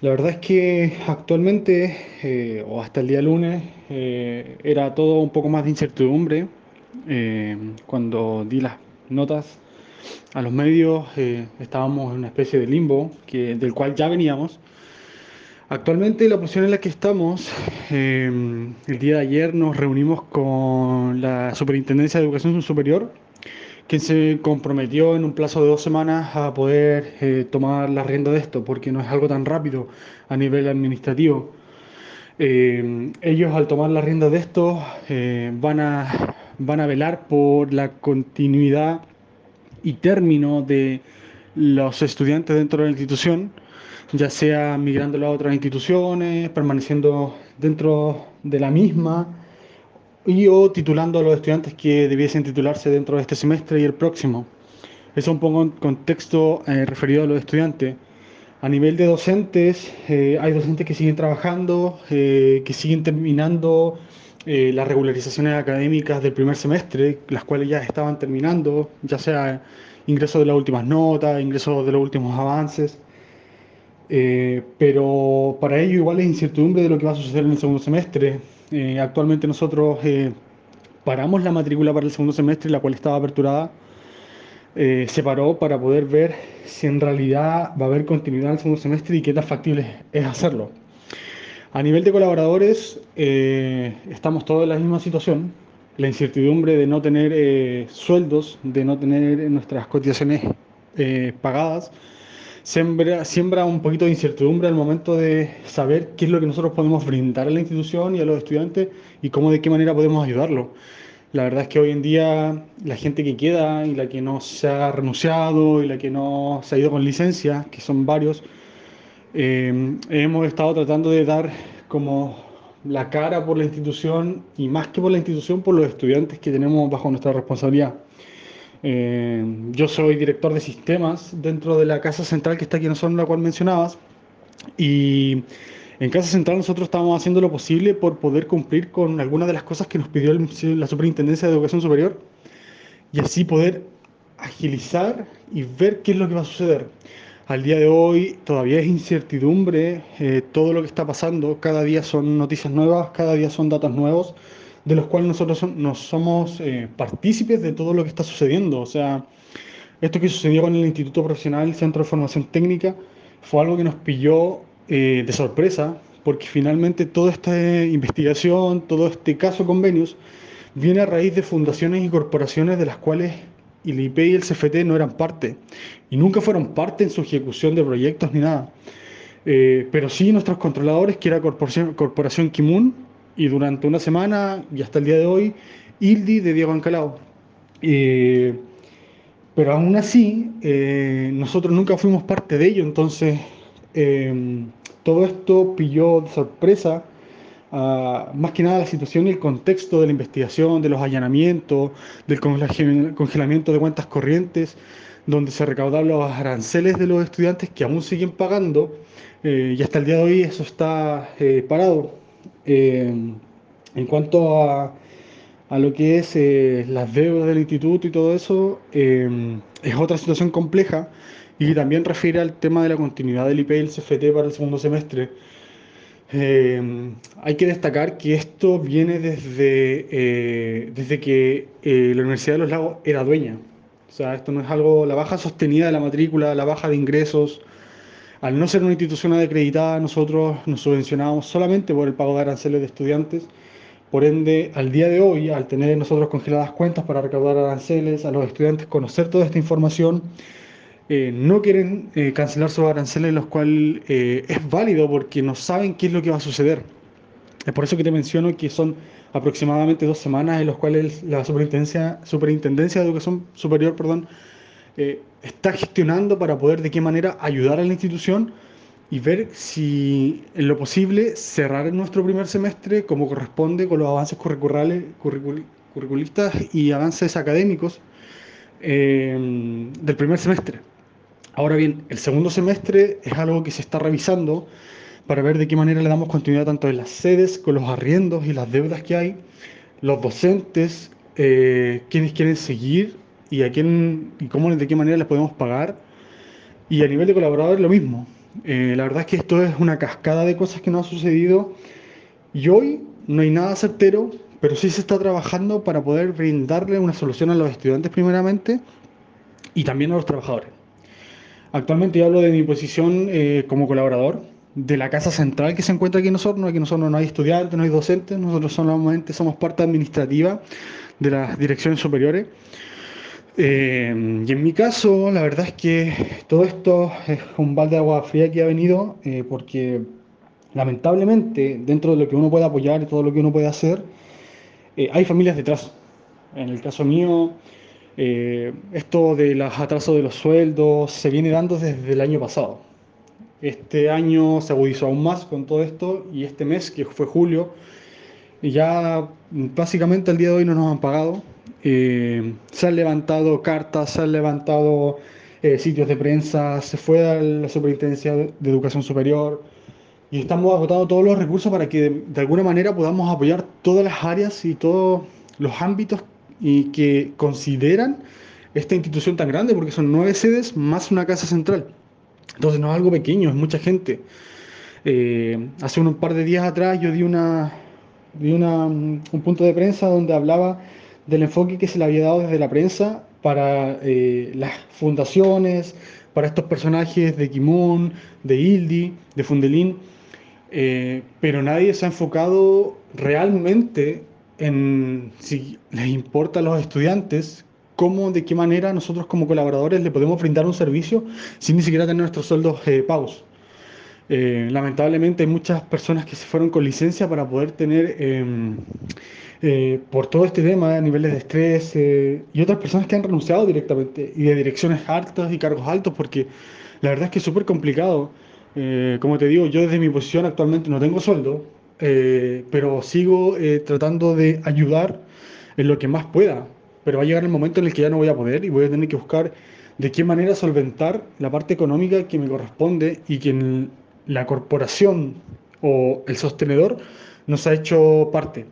La verdad es que actualmente, eh, o hasta el día lunes, eh, era todo un poco más de incertidumbre. Eh, cuando di las notas a los medios, estábamos en una especie de limbo del cual ya veníamos. Actualmente, la posición en la que estamos, el día de ayer nos reunimos con la Superintendencia de Educación Superior quien se comprometió en un plazo de dos semanas a poder eh, tomar la rienda de esto, porque no es algo tan rápido a nivel administrativo. Eh, ellos al tomar la rienda de esto eh, van a, van a velar por la continuidad y término de los estudiantes dentro de la institución, ya sea migrando a otras instituciones, permaneciendo dentro de la misma y o titulando a los estudiantes que debiesen titularse dentro de este semestre y el próximo. Eso un poco en contexto eh, referido a los estudiantes. A nivel de docentes, eh, hay docentes que siguen trabajando, eh, que siguen terminando eh, las regularizaciones académicas del primer semestre, las cuales ya estaban terminando, ya sea ingreso de las últimas notas, ingreso de los últimos avances. Eh, pero para ello igual es incertidumbre de lo que va a suceder en el segundo semestre. Eh, actualmente nosotros eh, paramos la matrícula para el segundo semestre, la cual estaba aperturada. eh, se paró para poder ver si en realidad va a haber continuidad en el segundo semestre y qué tan factible es hacerlo. A nivel de colaboradores, eh, estamos todos en la misma situación. La incertidumbre de no tener eh, sueldos, de no tener nuestras cotizaciones eh, pagadas, siembra, siembra un poquito de incertidumbre al momento de saber qué es lo que nosotros podemos brindar a la institución y a los estudiantes y cómo de qué manera podemos ayudarlo. La verdad es que hoy en día la gente que queda y la que no se ha renunciado y la que no se ha ido con licencia, que son varios, eh, hemos estado tratando de dar como la cara por la institución y más que por la institución, por los estudiantes que tenemos bajo nuestra responsabilidad. Eh, yo soy director de sistemas dentro de la Casa Central que está aquí en zona la cual mencionabas. Y en Casa Central nosotros estamos haciendo lo posible por poder cumplir con algunas de las cosas que nos pidió la Superintendencia de Educación Superior y así poder agilizar y ver qué es lo que va a suceder. Al día de hoy todavía es incertidumbre eh, todo lo que está pasando, cada día son noticias nuevas, cada día son datos nuevos, de los cuales nosotros son- no somos eh, partícipes de todo lo que está sucediendo. O sea, esto que sucedió con el Instituto Profesional Centro de Formación Técnica fue algo que nos pilló eh, de sorpresa, porque finalmente toda esta investigación, todo este caso convenios, viene a raíz de fundaciones y corporaciones de las cuales el IP y el CFT no eran parte, y nunca fueron parte en su ejecución de proyectos ni nada. Eh, pero sí nuestros controladores, que era Corporación, Corporación Kimun, y durante una semana y hasta el día de hoy, ILDI de Diego Ancalao. Eh, pero aún así, eh, nosotros nunca fuimos parte de ello, entonces eh, todo esto pilló de sorpresa, ah, más que nada la situación y el contexto de la investigación, de los allanamientos, del congela- congelamiento de cuentas corrientes, donde se recaudaban los aranceles de los estudiantes que aún siguen pagando, y hasta el día de hoy eso está parado. Eh, en cuanto a a lo que es eh, las deudas del instituto y todo eso, eh, es otra situación compleja y también refiere al tema de la continuidad del IP y el CFT para el segundo semestre. Eh, hay que destacar que esto viene desde, eh, desde que eh, la Universidad de los Lagos era dueña. O sea, esto no es algo, la baja sostenida de la matrícula, la baja de ingresos. Al no ser una institución acreditada, nosotros nos subvencionábamos solamente por el pago de aranceles de estudiantes. Por ende, al día de hoy, al tener nosotros congeladas cuentas para recaudar aranceles, a los estudiantes conocer toda esta información, eh, no quieren eh, cancelar sus aranceles, los cuales eh, es válido porque no saben qué es lo que va a suceder. Es por eso que te menciono que son aproximadamente dos semanas en las cuales la Superintendencia, Superintendencia de Educación Superior perdón, eh, está gestionando para poder de qué manera ayudar a la institución y ver si en lo posible cerrar nuestro primer semestre como corresponde con los avances curriculares, curricul- curriculistas y avances académicos eh, del primer semestre. Ahora bien, el segundo semestre es algo que se está revisando para ver de qué manera le damos continuidad tanto en las sedes, con los arriendos y las deudas que hay, los docentes, eh, quienes quieren seguir y a quién y cómo de qué manera les podemos pagar. Y a nivel de colaboradores lo mismo. Eh, la verdad es que esto es una cascada de cosas que nos ha sucedido y hoy no hay nada certero, pero sí se está trabajando para poder brindarle una solución a los estudiantes primeramente y también a los trabajadores. Actualmente yo hablo de mi posición eh, como colaborador de la casa central que se encuentra aquí en Osorno. Aquí en Osorno no hay estudiantes, no hay docentes, nosotros solamente somos parte administrativa de las direcciones superiores. Eh, y en mi caso, la verdad es que todo esto es un balde de agua fría que ha venido eh, porque lamentablemente dentro de lo que uno puede apoyar y todo lo que uno puede hacer, hay familias detrás. En el caso mío, eh, esto de los atrasos de los sueldos se viene dando desde el año pasado. Este año se agudizó aún más con todo esto y este mes, que fue julio, ya básicamente al día de hoy no nos han pagado. Eh, se han levantado cartas, se han levantado eh, sitios de prensa, se fue a la Superintendencia de Educación Superior y estamos agotando todos los recursos para que de alguna manera podamos apoyar todas las áreas y todos los ámbitos y que consideran esta institución tan grande, porque son nueve sedes más una casa central. Entonces no es algo pequeño, es mucha gente. Eh, hace un par de días atrás yo di, una, di una, un punto de prensa donde hablaba del enfoque que se le había dado desde la prensa para eh, las fundaciones, para estos personajes de Kimun, de Hildi, de Fundelín, eh, pero nadie se ha enfocado realmente en si les importa a los estudiantes, cómo, de qué manera nosotros como colaboradores le podemos brindar un servicio sin ni siquiera tener nuestros sueldos eh, pagos. Eh, lamentablemente hay muchas personas que se fueron con licencia para poder tener, em, eh, por todo este tema, niveles de estrés y otras personas que han renunciado directamente y de direcciones altas y cargos altos, porque la verdad es que es súper complicado. como te digo, yo desde mi posición actualmente no tengo sueldo, eh, pero sigo eh, tratando de ayudar en lo que más pueda. Pero va a llegar el momento en el que ya no voy a poder y voy a tener que buscar de qué manera solventar la parte económica que me corresponde y que la corporación o el sostenedor nos ha hecho parte.